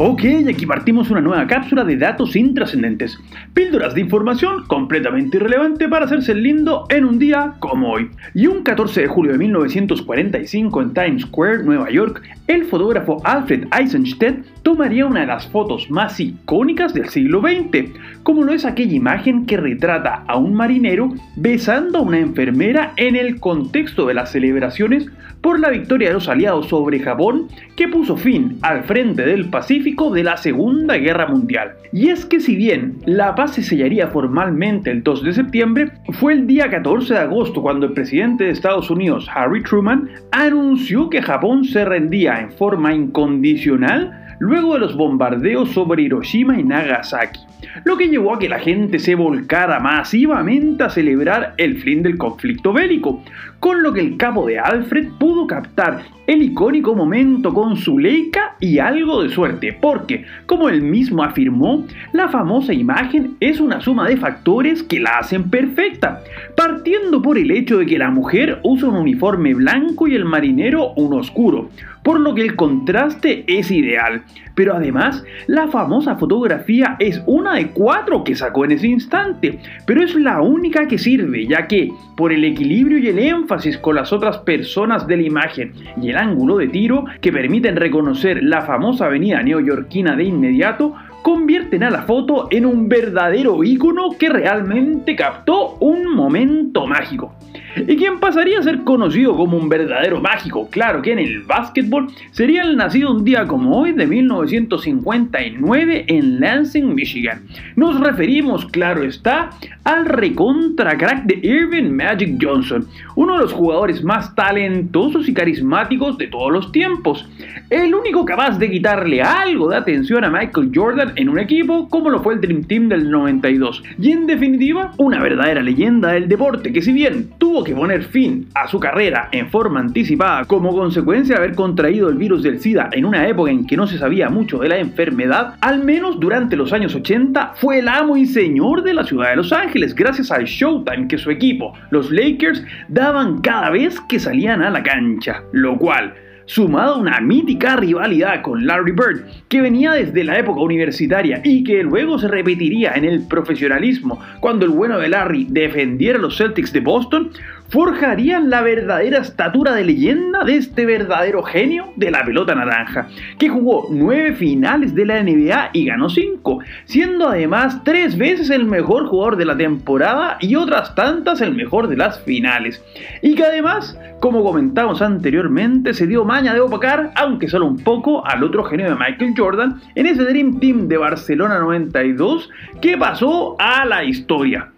Ok, aquí partimos una nueva cápsula de datos intrascendentes. Píldoras de información completamente irrelevante para hacerse lindo en un día como hoy. Y un 14 de julio de 1945 en Times Square, Nueva York, el fotógrafo Alfred Eisenstedt tomaría una de las fotos más icónicas del siglo XX, como lo es aquella imagen que retrata a un marinero besando a una enfermera en el contexto de las celebraciones por la victoria de los aliados sobre Japón que puso fin al frente del Pacífico de la Segunda Guerra Mundial. Y es que si bien la paz se sellaría formalmente el 2 de septiembre, fue el día 14 de agosto cuando el presidente de Estados Unidos, Harry Truman, anunció que Japón se rendía en forma incondicional luego de los bombardeos sobre Hiroshima y Nagasaki, lo que llevó a que la gente se volcara masivamente a celebrar el fin del conflicto bélico, con lo que el capo de Alfred pudo captar el icónico momento con su Leica y algo de suerte, porque, como él mismo afirmó, la famosa imagen es una suma de factores que la hacen perfecta, partiendo por el hecho de que la mujer usa un uniforme blanco y el marinero un oscuro, por lo que el contraste es ideal. Pero además, la famosa fotografía es una de cuatro que sacó en ese instante, pero es la única que sirve, ya que, por el equilibrio y el énfasis con las otras personas de la imagen y el ángulo de tiro que permiten reconocer la famosa avenida neoyorquina de inmediato, convierten a la foto en un verdadero ícono que realmente captó un momento mágico y quien pasaría a ser conocido como un verdadero mágico, claro que en el básquetbol, sería el nacido un día como hoy de 1959 en Lansing, Michigan. Nos referimos, claro está, al recontra crack de Irving Magic Johnson, uno de los jugadores más talentosos y carismáticos de todos los tiempos. El único capaz de quitarle algo de atención a Michael Jordan en un equipo como lo fue el Dream Team del 92. Y en definitiva, una verdadera leyenda del deporte que si bien tuvo que poner fin a su carrera en forma anticipada como consecuencia de haber contraído el virus del SIDA en una época en que no se sabía mucho de la enfermedad, al menos durante los años 80 fue el amo y señor de la ciudad de Los Ángeles gracias al showtime que su equipo, los Lakers, daban cada vez que salían a la cancha, lo cual sumado a una mítica rivalidad con Larry Bird, que venía desde la época universitaria y que luego se repetiría en el profesionalismo cuando el bueno de Larry defendiera a los Celtics de Boston, forjarían la verdadera estatura de leyenda de este verdadero genio de la pelota naranja, que jugó nueve finales de la NBA y ganó cinco, siendo además tres veces el mejor jugador de la temporada y otras tantas el mejor de las finales, y que además, como comentamos anteriormente, se dio maña de opacar, aunque solo un poco, al otro genio de Michael Jordan en ese Dream Team de Barcelona 92 que pasó a la historia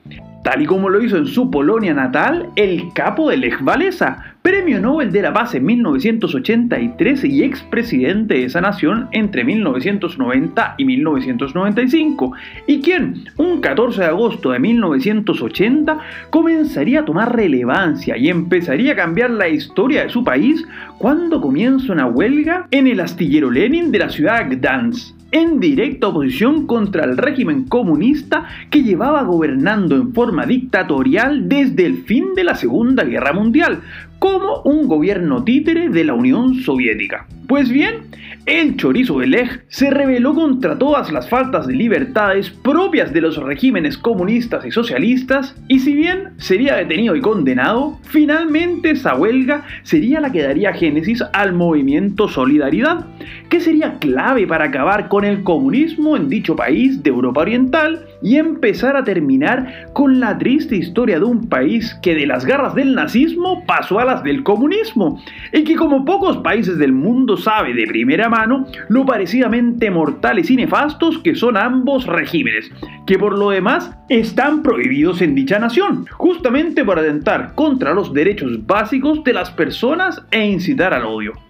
tal y como lo hizo en su Polonia natal el capo de Lech Walesa, premio Nobel de la Paz en 1983 y expresidente de esa nación entre 1990 y 1995, y quien, un 14 de agosto de 1980, comenzaría a tomar relevancia y empezaría a cambiar la historia de su país cuando comienza una huelga en el astillero Lenin de la ciudad de Gdansk en directa oposición contra el régimen comunista que llevaba gobernando en forma dictatorial desde el fin de la Segunda Guerra Mundial, como un gobierno títere de la Unión Soviética. Pues bien, el chorizo de Lech se rebeló contra todas las faltas de libertades propias de los regímenes comunistas y socialistas, y si bien sería detenido y condenado, finalmente esa huelga sería la que daría génesis al movimiento Solidaridad, que sería clave para acabar con el comunismo en dicho país de Europa Oriental y empezar a terminar con la triste historia de un país que de las garras del nazismo pasó a del comunismo, y que como pocos países del mundo sabe de primera mano lo parecidamente mortales y nefastos que son ambos regímenes, que por lo demás están prohibidos en dicha nación, justamente por atentar contra los derechos básicos de las personas e incitar al odio.